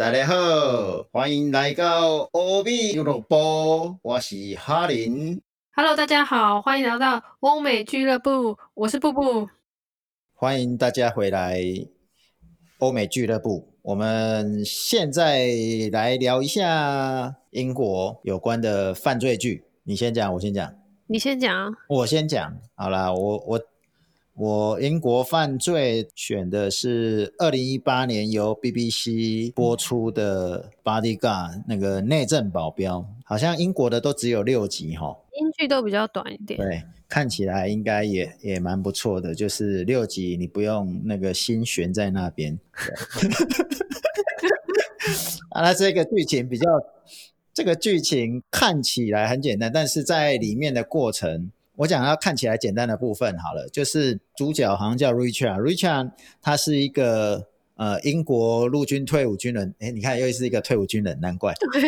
大家好，欢迎来到欧美俱乐部，我是哈林。Hello，大家好，欢迎来到欧美俱乐部，我是布布。欢迎大家回来欧美俱乐部。我们现在来聊一下英国有关的犯罪剧。你先讲，我先讲。你先讲啊。我先讲好啦，我我我英国犯罪选的是二零一八年由 BBC 播出的《Bodyguard》那个内政保镖，好像英国的都只有六集哈。英剧都比较短一点。对，看起来应该也也蛮不错的，就是六集你不用那个心悬在那边。啊，那这个剧情比较，这个剧情看起来很简单，但是在里面的过程，我讲要看起来简单的部分好了，就是主角好像叫 Richard，Richard 他是一个呃英国陆军退伍军人，哎，你看又是一个退伍军人，难怪。对，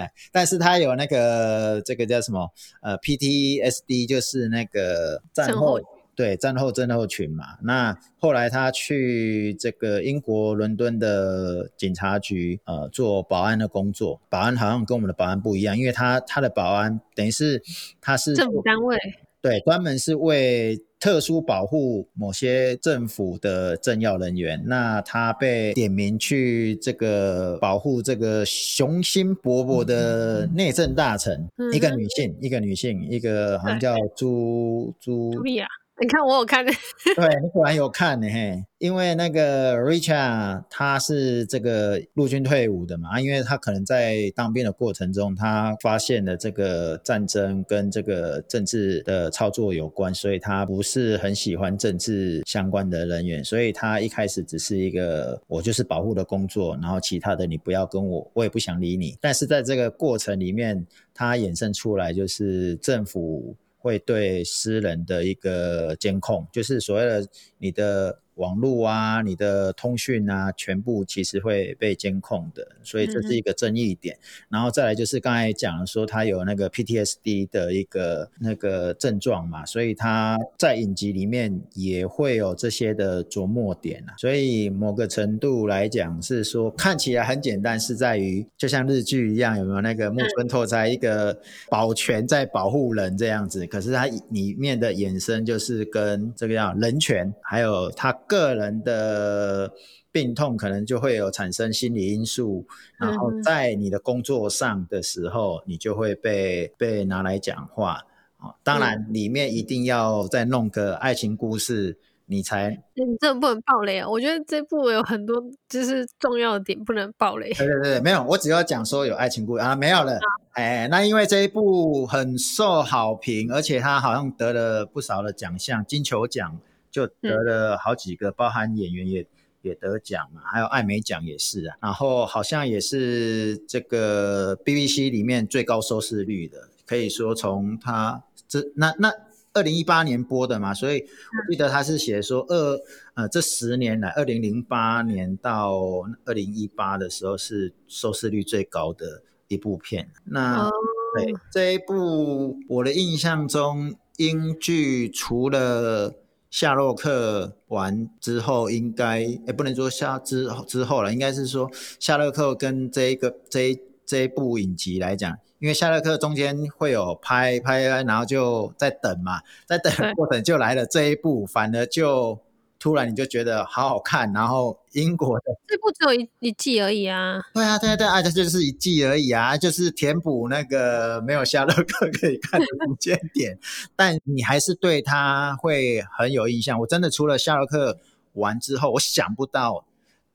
哎，但是他有那个这个叫什么呃 PTSD，就是那个战症后候对战后症候群嘛。那后来他去这个英国伦敦的警察局呃做保安的工作，保安好像跟我们的保安不一样，因为他他的保安等于是他是政府单位。对，专门是为特殊保护某些政府的政要人员。那他被点名去这个保护这个雄心勃勃的内政大臣，一个女性，一个女性，一个好像叫朱朱茱莉亚，你看我有看的，对你果然有看呢嘿，因为那个 Richard 他是这个陆军退伍的嘛，因为他可能在当兵的过程中，他发现了这个战争跟这个政治的操作有关，所以他不是很喜欢政治相关的人员，所以他一开始只是一个我就是保护的工作，然后其他的你不要跟我，我也不想理你。但是在这个过程里面，他衍生出来就是政府会对私人的一个监控，就是所谓的你的网络啊、你的通讯啊，全部其实会被监控的，所以这是一个争议点。然后再来就是刚才讲说他有那个 PTSD 的一个那个症状嘛，所以他在影集里面也会有这些的琢磨点啊。所以某个程度来讲是说看起来很简单，是在于就像日剧一样，有没有那个木村拓哉一个保全在保护人这样子？可是他里面的衍生就是跟这个叫人权，还有他个人的病痛，可能就会有产生心理因素，然后在你的工作上的时候，你就会被被拿来讲话。哦，当然里面一定要再弄个爱情故事，你才你这不能爆雷啊！我觉得这部有很多就是重要的点不能爆雷。对对对，没有，我只要讲说有爱情故事啊，没有了。哎，那因为这一部很受好评，而且它好像得了不少的奖项，金球奖就得了好几个，包含演员也也得奖嘛，还有艾美奖也是啊。然后好像也是这个 BBC 里面最高收视率的，可以说从它这那那。二零一八年播的嘛，所以我记得他是写说二呃这十年来，二零零八年到二零一八的时候是收视率最高的一部片。那、哦，对这一部，我的印象中，英剧除了夏洛克完之后，应该也不能说夏之之后了，应该是说夏洛克跟这一个这一这一部影集来讲，因为夏洛克中间会有拍拍，然后就在等嘛，在等的过程就来了这一部，反而就突然你就觉得好好看，然后英国的。这部只有一一季而已啊。对啊，对啊，对啊，这就是一季而已啊，就是填补那个没有夏洛克可以看的 时间点，但你还是对他会很有印象。我真的除了夏洛克完之后，我想不到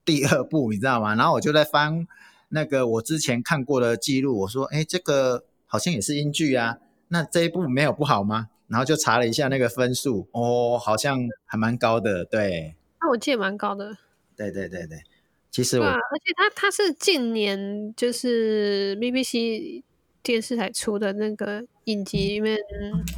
第二部，你知道吗？然后我就在翻那个我之前看过的记录，我说，哎，这个好像也是英剧啊，那这一部没有不好吗？然后就查了一下那个分数，哦，好像还蛮高的，对，那我记得蛮高的。对对对对。其实我啊，而且它它是近年就是 BBC 电视台出的那个影集里面，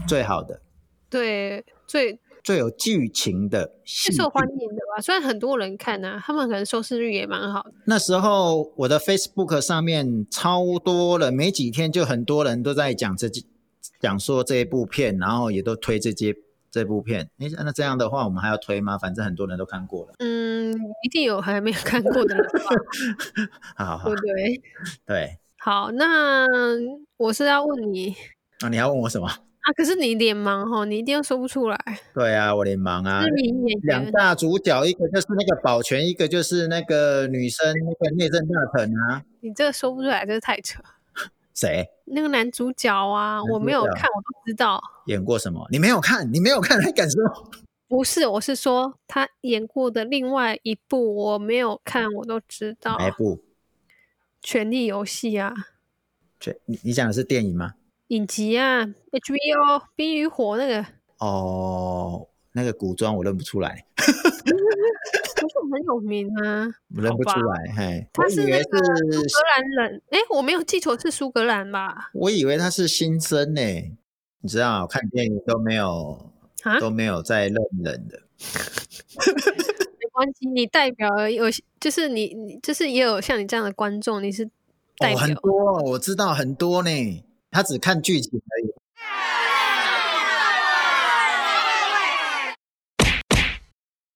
最好的、对最最有剧情的最受剧欢迎的吧。虽然很多人看啊，他们可能收视率也蛮好的。那时候我的 Facebook 上面超多了，没几天就很多人都在讲这讲说这一部片，然后也都推这些这部片。诶，那这样的话，我们还要推吗？反正很多人都看过了。嗯，一定有还没有看过的人吧，好好对对？对，好，那我是要问你那、你要问我什么？啊，可是你脸盲哈，你一定说不出来。对啊，我脸盲啊两大主角，一个就是那个保全，一个就是那个女生那个内政大臣啊。你这个说不出来，这是太扯。谁那个男主角啊，我没有看，我都知道。演过什么？你没有看，你没有看还敢说？不是，我是说他演过的另外一部我没有看，我都知道。哪一部？《权力游戏》啊，这你你讲的是电影吗？影集啊，HBO《冰与火》那个，哦，那个古装我认不出来，不是很有名啊。我认不出来。嘿，他是那个苏，格兰人，哎，我没有记错，是苏格兰吧？我以为他是新生呢。你知道，看电影都没有啊，都没有在认人的。没关系，你代表有，就是你，你就是也有像你这样的观众，你是代哦，表。很多，我知道很多呢。他只看剧情而已。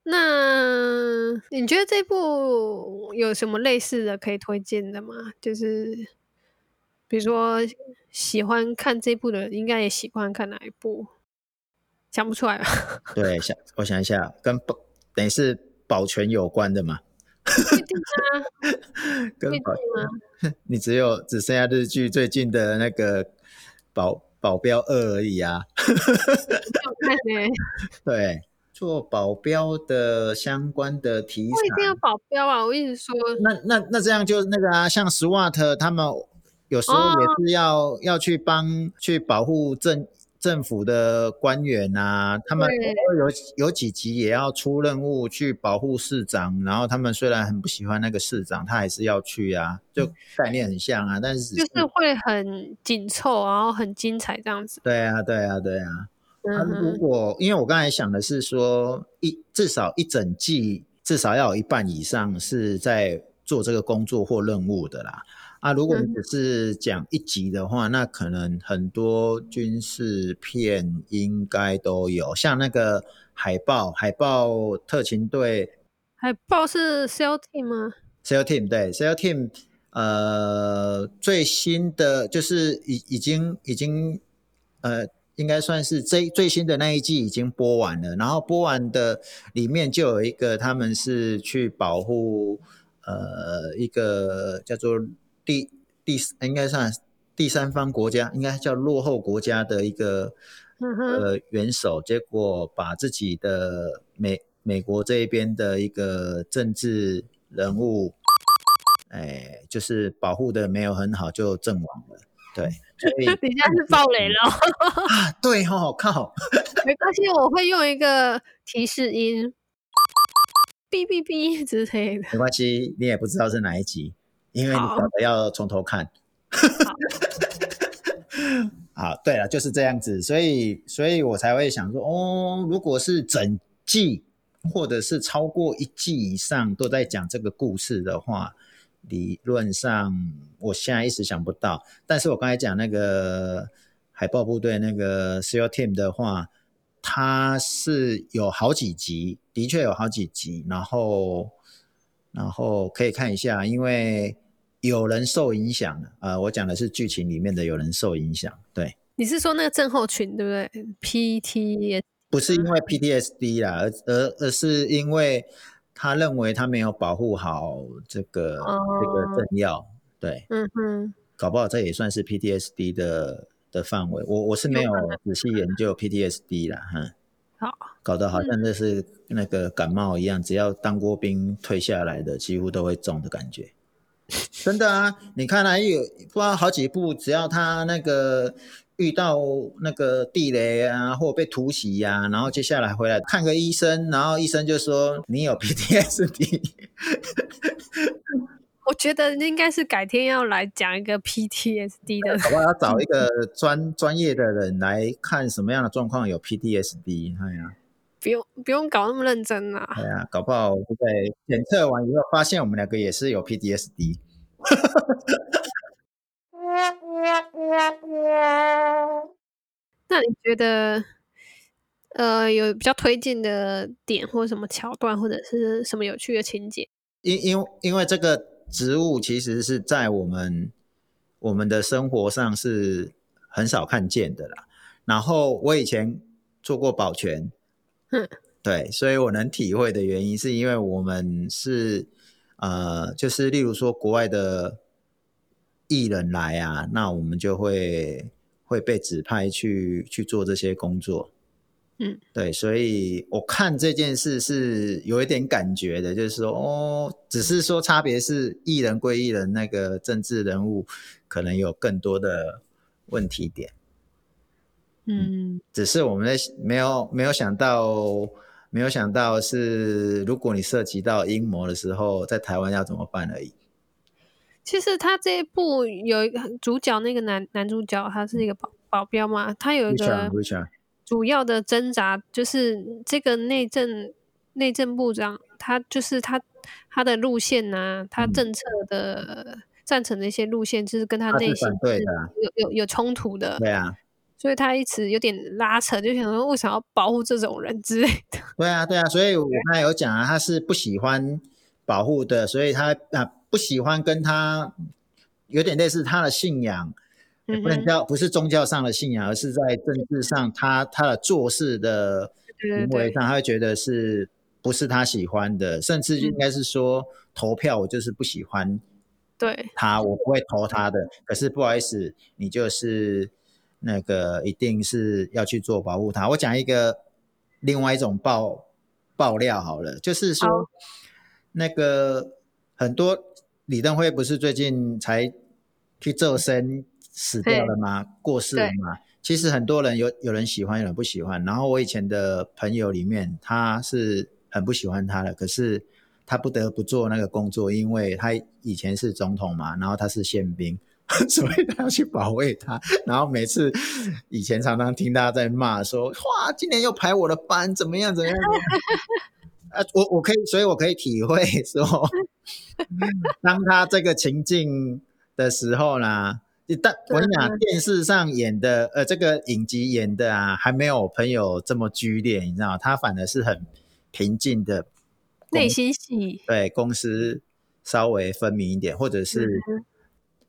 那你觉得这部有什么类似的可以推荐的吗？就是比如说喜欢看这部的人，应该也喜欢看哪一部？想不出来吧？对，想我想一下，跟保等于是保全有关的嘛？不一定啊，不一定跟保啊。你只有只剩下日剧最近的那个保保镖二而已啊。好看呢、对，做保镖的相关的题材不一定要，保镖啊！我一直说，那那那这样就那个啊，像 SWAT 他们有时候哦也是要、要去帮去保护政政府的官员啊，他们有有几集也要出任务去保护市长，然后他们虽然很不喜欢那个市长，他还是要去啊，就概念很像啊，但是就是会很紧凑，然后很精彩这样子。对啊，对啊，对啊。如，果因为我刚才想的是说，一至少一整季至少要有一半以上是在做这个工作或任务的啦。啊，如果你嗯只是讲一集的话，那可能很多军事片应该都有，像那个海豹，海豹特勤队海豹是 SEAL Team 吗？SEAL Team 对 SEAL Team，呃，最新的就是已已经已经呃，应该算是最最新的那一季已经播完了，然后播完的里面就有一个他们是去保护呃一个叫做第第应该算第三方国家，应该叫落后国家的一个呃元首，结果把自己的美美国这一边的一个政治人物，哎，就是保护的没有很好，就阵亡了。对，所以你现在是爆雷了哦，啊，对吼，靠，没关系，我会用一个提示音，哔哔哔之类的。没关系，你也不知道是哪一集，因为你好搞得要从头看。好，对了，就是这样子，所以，所以我才会想说，哦，如果是整季或者是超过一季以上都在讲这个故事的话，理论上我现在一时想不到。但是我刚才讲那个海豹部队那个 SEAL Team 的话，它是有好几集，的确有好几集，然后，然后可以看一下，因为。有人受影响了，呃，我讲的是剧情里面的有人受影响，对，你是说那个症候群对不对？PT 不是因为 PTSD 啦，而而而是因为他认为他没有保护好这个、哦这个政要，对，嗯哼，搞不好这也算是 PTSD 的的范围，我我是没有仔细研究 PTSD 啦，哼，好，搞得好像这是那个感冒一样，只要当过兵退下来的，几乎都会中的感觉。真的啊，你看啊，有不知道好几部，只要他那个遇到那个地雷啊，或被突袭呀、然后接下来回来看个医生，然后医生就说你有 PTSD，我觉得应该是改天要来讲一个 PTSD 的。好不好？要找一个专专业的人来看什么样的状况有 PTSD，哎呀，不用不用搞那么认真啊！哎呀，搞不好在检测完以后发现我们两个也是有 PTSD。那你觉得，呃，有比较推荐的点或者什么桥段，或者是什么有趣的情节？因因因为这个植物其实是在我们我们的生活上是很少看见的啦。然后我以前做过保全，嗯，对，所以我能体会的原因是因为我们是呃，就是例如说国外的艺人来啊，那我们就会会被指派去去做这些工作。嗯，对，所以我看这件事是有一点感觉的，就是说，哦，只是说差别是艺人归艺人，那个政治人物可能有更多的问题点。嗯，只是我们在没有没有想到，没有想到是如果你涉及到阴谋的时候，在台湾要怎么办而已。其实他这一部有一个主角，那个男男主角他是一个保保镖嘛，他有一个。主要的挣扎就是这个内政内政部长，他就是他他的路线呐，他政策的赞成的一些路线，就是跟他内心有有有冲突的。对啊，所以他一直有点拉扯，就想说为什么要保护这种人之类的。对啊，对啊，所以我刚才有讲啊，他是不喜欢保护的，所以他啊不喜欢跟他有点类似他的信仰。也不能叫不是宗教上的信仰，而是在政治上，他他的做事的行为上，他会觉得是不是他喜欢的，甚至应该是说投票我就是不喜欢，对他我不会投他的。可是不好意思，你就是那个一定是要去做保护他。我讲一个另外一种爆爆料好了，就是说那个很多李登辉不是最近才去做生。死掉了吗？过世了吗？其实很多人有有人喜欢，有人不喜欢。然后我以前的朋友里面，他是很不喜欢他的，可是他不得不做那个工作，因为他以前是总统嘛，然后他是宪兵，所以他要去保卫他。然后每次以前常常听他在骂说：“哇，今年又排我的班，怎么样？怎么样？” 啊，我我可以，所以我可以体会说，当他这个情境的时候呢。但我跟你讲，电视上演的，呃，这个影集演的啊，还没有朋友这么剧烈，你知道他反而是很平静的内心戏。对，公司稍微分明一点，或者是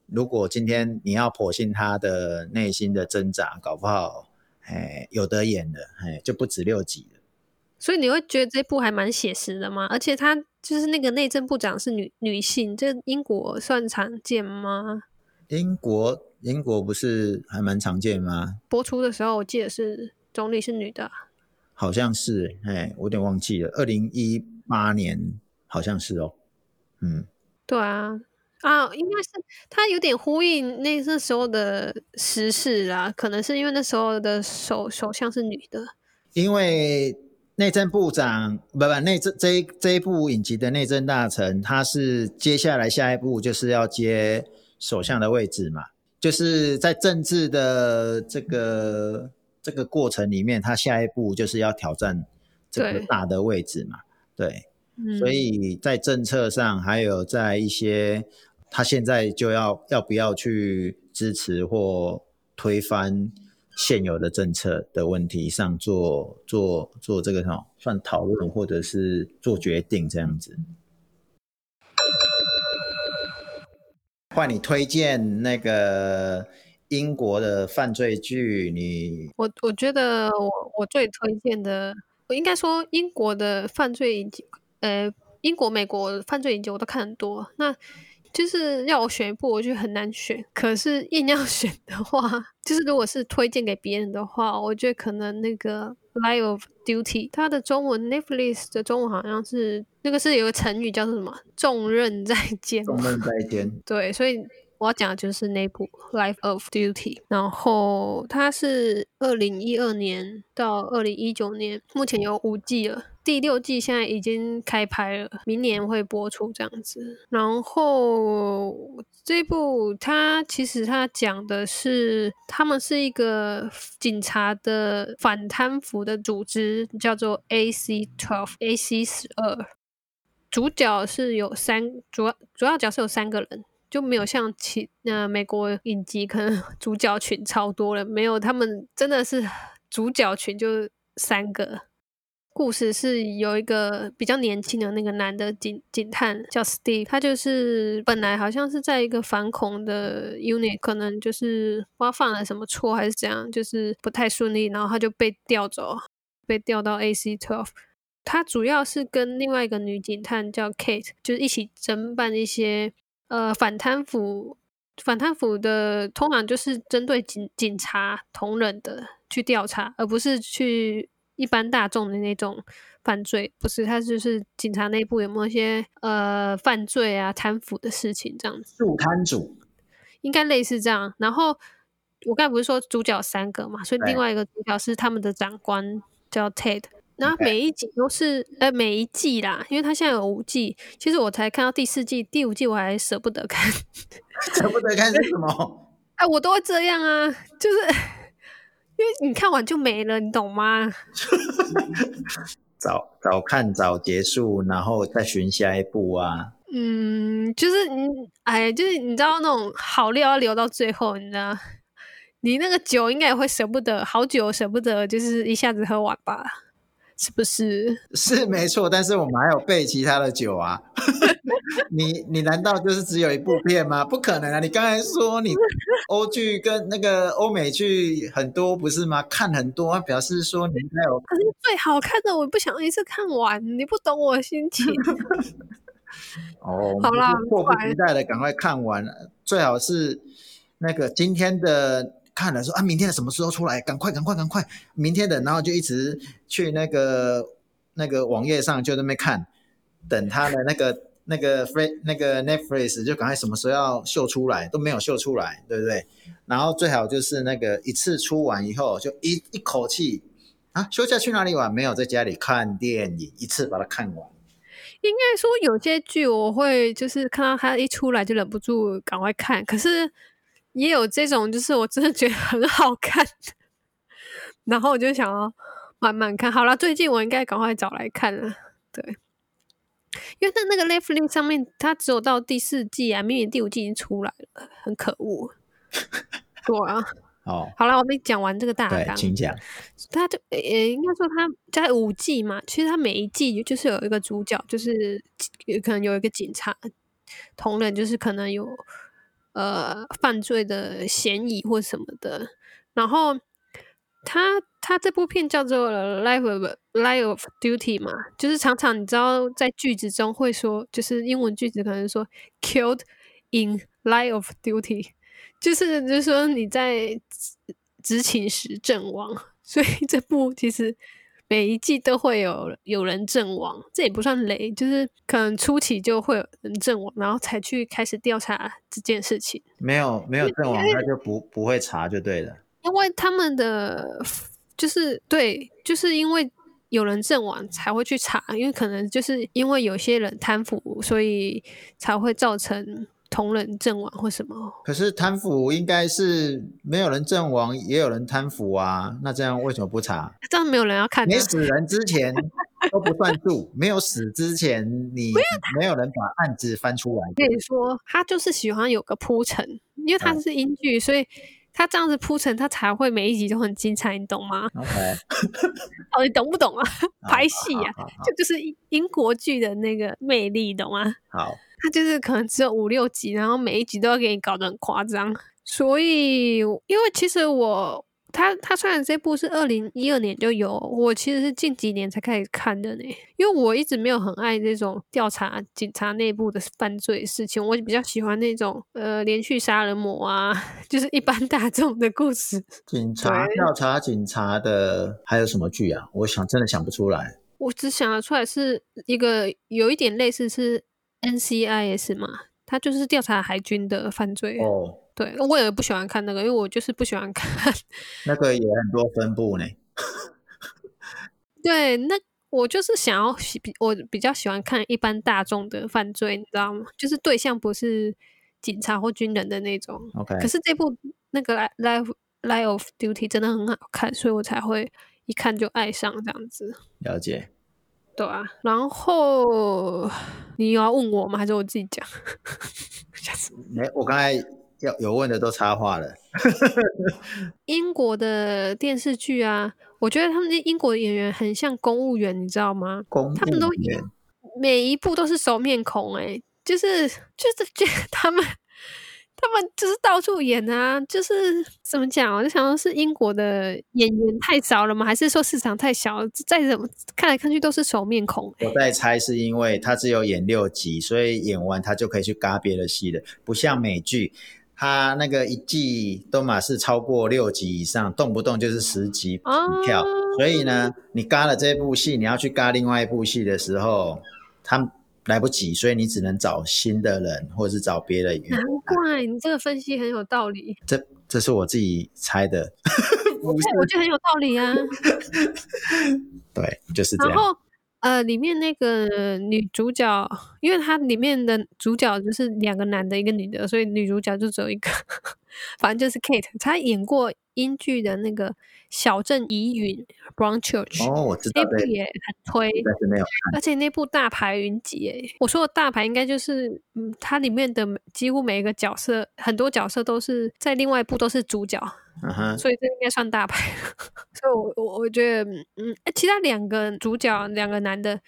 如果今天你要剖析他的内心的挣扎，搞不好，哎，有得演的，哎，就不止六集了。所以你会觉得这部还蛮写实的吗？而且他就是那个内政部长是女女性，这英国算常见吗？英国，英国不是还蛮常见吗？播出的时候，我记得是总理是女的，好像是，哎，我有点忘记了。二零一八年好像是哦，嗯，对啊，啊，应该是他有点呼应那那时候的时事啊，可能是因为那时候的首首相是女的，因为内政部长不不内政这这一部影集的内政大臣，他是接下来下一步就是要接。首相的位置嘛，就是在政治的这个这个过程里面，他下一步就是要挑战这个大的位置嘛，对，所以在政策上，还有在一些他现在就要要不要去支持或推翻现有的政策的问题上做做做这个什么算讨论或者是做决定这样子。换你推荐那个英国的犯罪剧，你我我觉得我我最推荐的，我应该说英国的犯罪影，呃，英国、美国犯罪影集我都看很多。那就是要我选一部，我觉得很难选。可是硬要 选的话，就是如果是推荐给别人的话，我觉得可能那个《Line of Duty》，它的中文 Netflix 的中文好像是那个是有个成语叫做什么“重任在肩”。重任在肩。对，所以。我要讲的就是那部《Life of Duty》，然后它是二零一二年到二零一九年，目前有五季了，第六季现在已经开拍了，明年会播出这样子。然后这部它其实它讲的是，他们是一个警察的反贪腐的组织，叫做 AC Twelve AC 十二，主角是有三，主要主要角色有三个人。就没有像其呃美国影集可能 主角群超多了，没有他们真的是主角群就三个。故事是有一个比较年轻的那个男的警警探叫 Steve，他就是本来好像是在一个反恐的 unit，可能就是不知道犯了什么错还是怎样，就是不太顺利，然后他就被调走，被调到 AC Twelve。他主要是跟另外一个女警探叫 Kate，就是一起侦办一些呃反贪腐。反贪腐的通常就是针对警警察同仁的去调查，而不是去。一般大众的那种犯罪，不是他就是警察内部有没有一些呃犯罪啊贪腐的事情这样子？入贪主应该类似这样。然后我刚才不是说主角三个嘛，所以另外一个主角是他们的长官叫 Ted。然后每一集都是呃每一季啦，因为他现在有五季，其实我才看到第四季、第五季，我还舍不得看，舍不得看是什么？哎，我都会这样啊，就是。因为你看完就没了，你懂吗？早早看早结束，然后再寻下一步啊。嗯，就是你，哎，就是你知道那种好料要留到最后，你知道？你那个酒应该也会舍不得，好酒舍不得，就是一下子喝完吧。是不是？是没错，但是我们还有备其他的酒啊。你你难道就是只有一部片吗？不可能啊！你刚才说你 欧剧跟那个欧美剧很多不是吗？看很多，表示说你应该有。可是最好看的我不想一次看完，你不懂我心情。哦，好啦，迫不及待的赶快看完，最好是那个今天的。看了说啊，明天的什么时候出来？赶快，赶快，赶快！明天的，然后就一直去那个那个网页上就那边看，等他的那个那个 f r e 那个 Netflix 就赶快什么时候要秀出来，都没有秀出来，对不对？然后最好就是那个一次出完以后就一一口气啊，休假去哪里玩？没有在家里看电影，一次把它看完。应该说有些剧我会就是看到它一出来就忍不住赶快看，可是。也有这种，就是我真的觉得很好看，然后我就想要慢慢看。好了，最近我应该赶快找来看了，对，因为在那个 Netflix 上面，它只有到第四季啊，明明第五季已经出来了，很可恶。对啊，哦，好了，我们讲完这个大纲，请讲。他就呃，应该说他在五季嘛，其实他每一季就是有一个主角，就是可能有一个警察同仁，就是可能有。呃，犯罪的嫌疑或什么的，然后他他这部片叫做《Life of Life of Duty》嘛，就是常常你知道在句子中会说，就是英文句子可能说 “killed in Life of Duty”，就是就是说你在执勤时阵亡，所以这部其实。每一季都会有有人阵亡，这也不算雷，就是可能初期就会有人阵亡，然后才去开始调查这件事情。没有没有阵亡，他就不不会查就对了。因为他们的就是对，就是因为有人阵亡才会去查，因为可能就是因为有些人贪腐，所以才会造成。同人阵亡或什么？可是贪腐应该是没有人阵亡，也有人贪腐啊。那这样为什么不查？这样没有人要看。没死人之前都不算数，没有死之前你没有人把案子翻出来。跟你说，他就是喜欢有个铺陈，因为他是英剧，所以他这样子铺陈，他才会每一集都很精彩，你懂吗？OK，哦，你懂不懂啊？拍戏啊，就就是英国剧的那个魅力，懂吗？好。他就是可能只有五六集，然后每一集都要给你搞得很夸张，所以因为其实我他他虽然这部是二零一二年就有，我其实是近几年才开始看的呢，因为我一直没有很爱这种调查警察内部的犯罪事情，我比较喜欢那种呃连续杀人魔啊，就是一般大众的故事。警察调查警察的还有什么剧啊？我想真的想不出来，我只想得出来是一个有一点类似是。NCIS 嘛，他就是调查海军的犯罪。哦，对，我也不喜欢看那个，因为我就是不喜欢看。那个也很多分部呢。对，那我就是想要比我比较喜欢看一般大众的犯罪，你知道吗？就是对象不是警察或军人的那种。OK。可是这部那个《Life Life of Duty》真的很好看，所以我才会一看就爱上这样子。了解。对啊，然后你有要问我吗？还是我自己讲？没，我刚才要有问的都插话了。英国的电视剧啊，我觉得他们那英国的演员很像公务员，你知道吗？公他们都务员每一部都是熟面孔、欸，就是就是觉得 他们他们就是到处演啊，就是怎么讲？我就想说，是英国的演员太少了吗？还是说市场太小？再怎么看来看去都是熟面孔、欸，我在猜是因为他只有演六集，所以演完他就可以去嘎别的戏了，不像美剧，他那个一季都嘛是超过六集以上，动不动就是十集哦起跳，所以呢，你嘎了这部戏，你要去嘎另外一部戏的时候，他来不及，所以你只能找新的人，或者是找别的演员难。怪你这个分析很有道理。这这是我自己猜的，不是，我觉得很有道理啊。对，就是这样。然后呃，里面那个女主角，因为它里面的主角就是两个男的，一个女的，所以女主角就只有一个，反正就是 Kate。她演过英剧的那个《小镇疑云》（Brownchurch），、哦，我知道的，那部也很推。但是没有。而且那部大牌云集，诶，我说的大牌应该就是，嗯，它里面的几乎每一个角色，很多角色都是在另外一部都是主角，嗯哼，所以这应该算大牌。所以我我我觉得，嗯，诶其他两个主角，两个男的，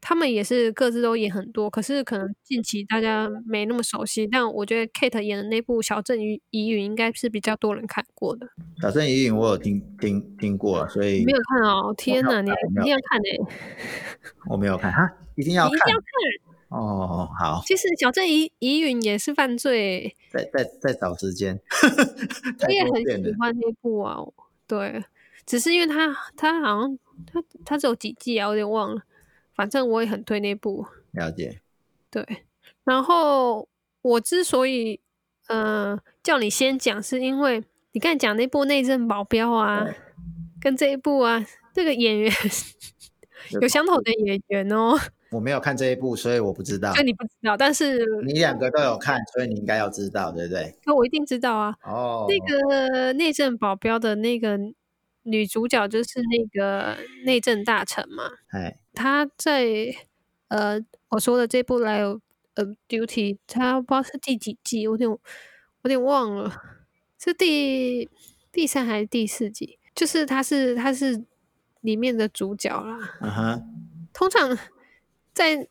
他们也是各自都演很多，可是可能近期大家没那么熟悉。但我觉得 Kate 演的那部《小镇疑疑云》应该是比较多人看过的。小镇疑云我有听听听过，所以没有看哦？天哪，你一定要看诶、我没有看哈，一定要看一定要看。哦。好，其实《小镇疑疑云》也是犯罪、在在在找时间。我太也很喜欢那部啊，对，只是因为他他好像他他只有几季啊，我有点忘了。反正我也很推那部，了解。对。然后我之所以呃叫你先讲，是因为你刚才讲那部《内政保镖》啊，跟这一部啊，这个演员 有相同的演员哦，我没有看这一部，所以我不知道那。你不知道，但是你两个都有看，所以你应该要知道，对不对？那我一定知道啊。哦，那个内政保镖的那个女主角就是那个内政大臣嘛，哎，她在呃我说的这部《来 of Duty》，她不知道是第几季，我有点我有点忘了，是第第三还是第四季？就是她是她是里面的主角啦。嗯哼，通常在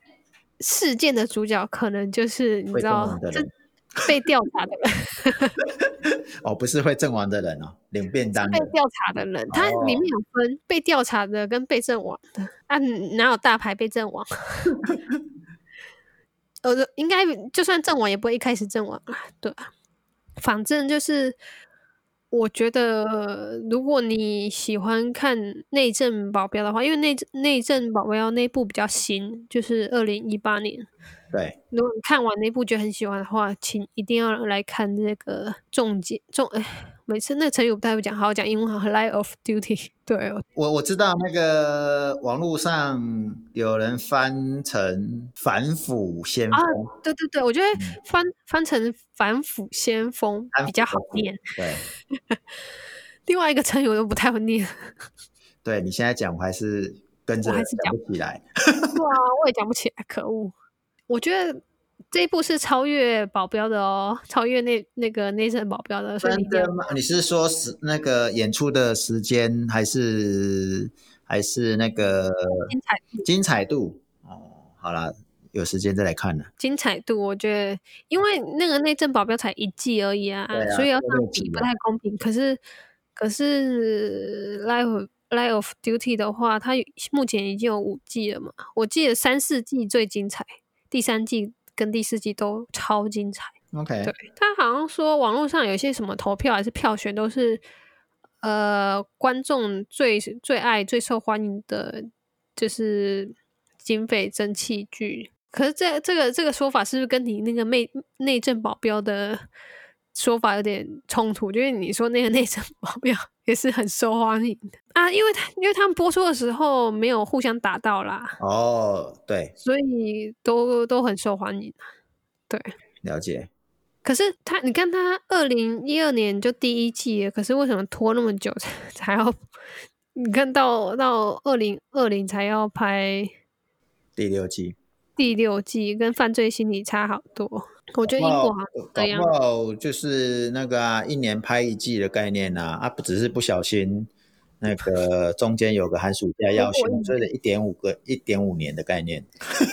事件的主角可能就是你知道 被调查的人。哦，不是会阵亡的人哦，领便当。被调查的人，他里面哦有分被调查的跟被阵亡的啊，哪有大牌被阵亡？呃，应该就算阵亡也不会一开始阵亡啊，对啊，反正就是我觉得，如果你喜欢看内政保镖的话，因为内内政保镖那部比较新，就是二零一八年。对，如果你看完那部觉得很喜欢的话，请一定要来看这个重结重哎，每次那个成语我不太会讲，好好讲英文好，Line of Duty。对，我我知道那个网络上有人翻成反腐先锋，啊对对对，我觉得翻翻成反腐先锋反比较好念。对，另外一个成语我都不太会念，对你现在讲，我还是跟着我还是讲不起来。对啊，我也讲不起来，可恶！我觉得这一部是超越保镖的哦，超越那那个内政保镖的，真的吗？你是说时那个演出的时间，还是还是那个精彩精彩度？哦，好啦，有时间再来看了。精彩度，我觉得，因为那个内政保镖才一季而已啊，啊所以要就这样比不太公平。可是，可是 Life Life of Duty 的话，它目前已经有五季了嘛？我记得三四季最精彩，第三季跟第四季都超精彩。OK，对他好像说网络上有些什么投票还是票选都是，呃，观众最最爱、最受欢迎的，就是警匪蒸汽剧。可是这这个这个说法是不是跟你那个内内政保镖的说法有点冲突？就是你说那个内政保镖也是很受欢迎的啊，因为他因为他们播出的时候没有互相打到啦，哦，对，所以都都很受欢迎。对，了解。可是他，你看他二零一二年就第一季了，可是为什么拖那么久才才要？你看到到二零二零才要拍第六季，第六季，跟犯罪心理差好多。我觉得英国好像是这搞样就是那个啊，一年拍一季的概念啊，啊，不只是不小心那个中间有个寒暑假要休，所以的一点五个一点五年的概念，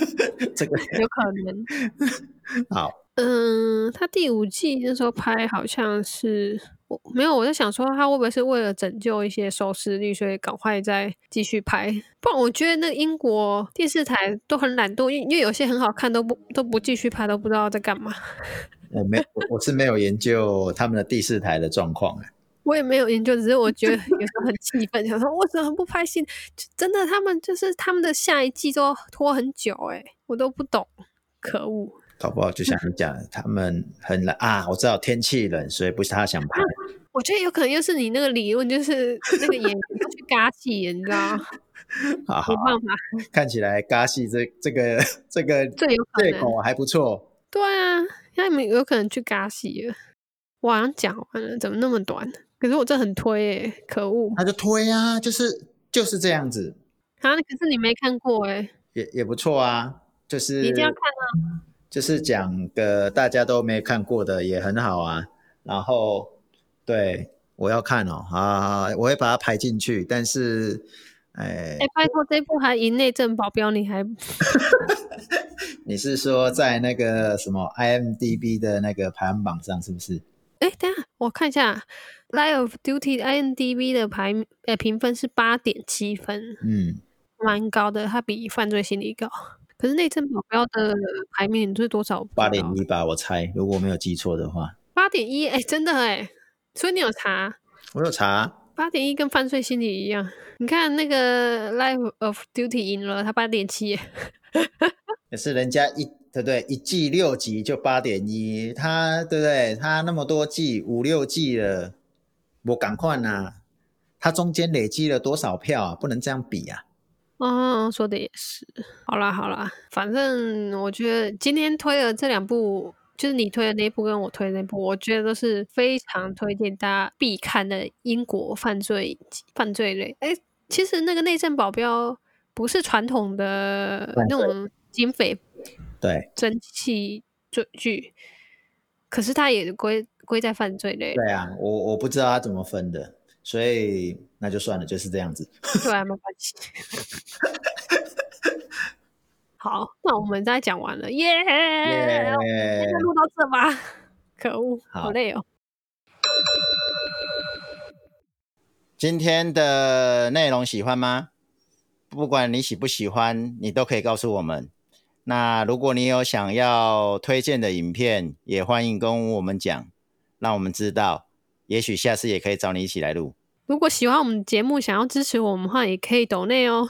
这个 有可能。好，嗯，他第五季那时候拍好像是我没有，我在想说他会不会是为了拯救一些收视率，所以赶快再继续拍。不然我觉得那英国电视台都很懒惰，因因为有些很好看都不都不继续拍，都不知道在干嘛。我没，我是没有研究他们的第四台的状况哎。我也没有研究，只是我觉得有时候很气愤，想说为什么不拍新？真的，他们就是他们的下一季都拖很久，哎，我都不懂，可恶！搞不好就像你讲，他们很冷啊，我知道天气冷，所以不是他想拍。我觉得有可能又是你那个理论，就是 那个演员去嘎戏，你知道？没办法，看起来嘎戏这 这个这个借口还不错。对啊，那你们有可能去嘎戏了。我好像讲完了，怎么那么短？可是我这很推诶，可恶！那就推啊，就是就是这样子啊。可是你没看过诶，也也不错啊。就是一定要看啊。就是讲个大家都没看过的也很好啊。然后对我要看哦，啊，我会把它排进去。但是，哎哎，拜托，这部还赢内政保镖，你还？你是说在那个什么 IMDB 的那个排行榜上是不是？哎，等下我看一下。《Line of Duty》IMDB 的排呃评分是八点七分，嗯，蛮高的，它比《犯罪心理》高。可是内政保镖的排名是多少？八点一吧，我猜，如果没有记错的话。八点一，哎，真的哎，所以你有查？我有查。八点一跟《犯罪心理》一样，你看那个《Life of Duty》赢了，他八点七。也是人家一。对不对？一季六集就八点一，他对不对？他那么多季，五六季了。我赶快呐！他中间累积了多少票啊？不能这样比啊！哦，说的也是。好啦好啦，反正我觉得今天推的这两部，就是你推的那部跟我推的那部，我觉得都是非常推荐大家必看的英国犯罪犯罪类。哎，其实那个内政保镖不是传统的那种警匪对蒸汽剧，可是它也归。归在犯罪类。对啊，我我不知道他怎么分的，所以那就算了，就是这样子。对，没关系。好，那我们再讲完了，耶！就录到这吧。可恶，好累哦。今天的内容喜欢吗？不管你喜不喜欢，你都可以告诉我们。那如果你有想要推荐的影片，也欢迎跟我们讲。让我们知道，也许下次也可以找你一起来录。如果喜欢我们节目，想要支持我们的话，也可以抖内哦。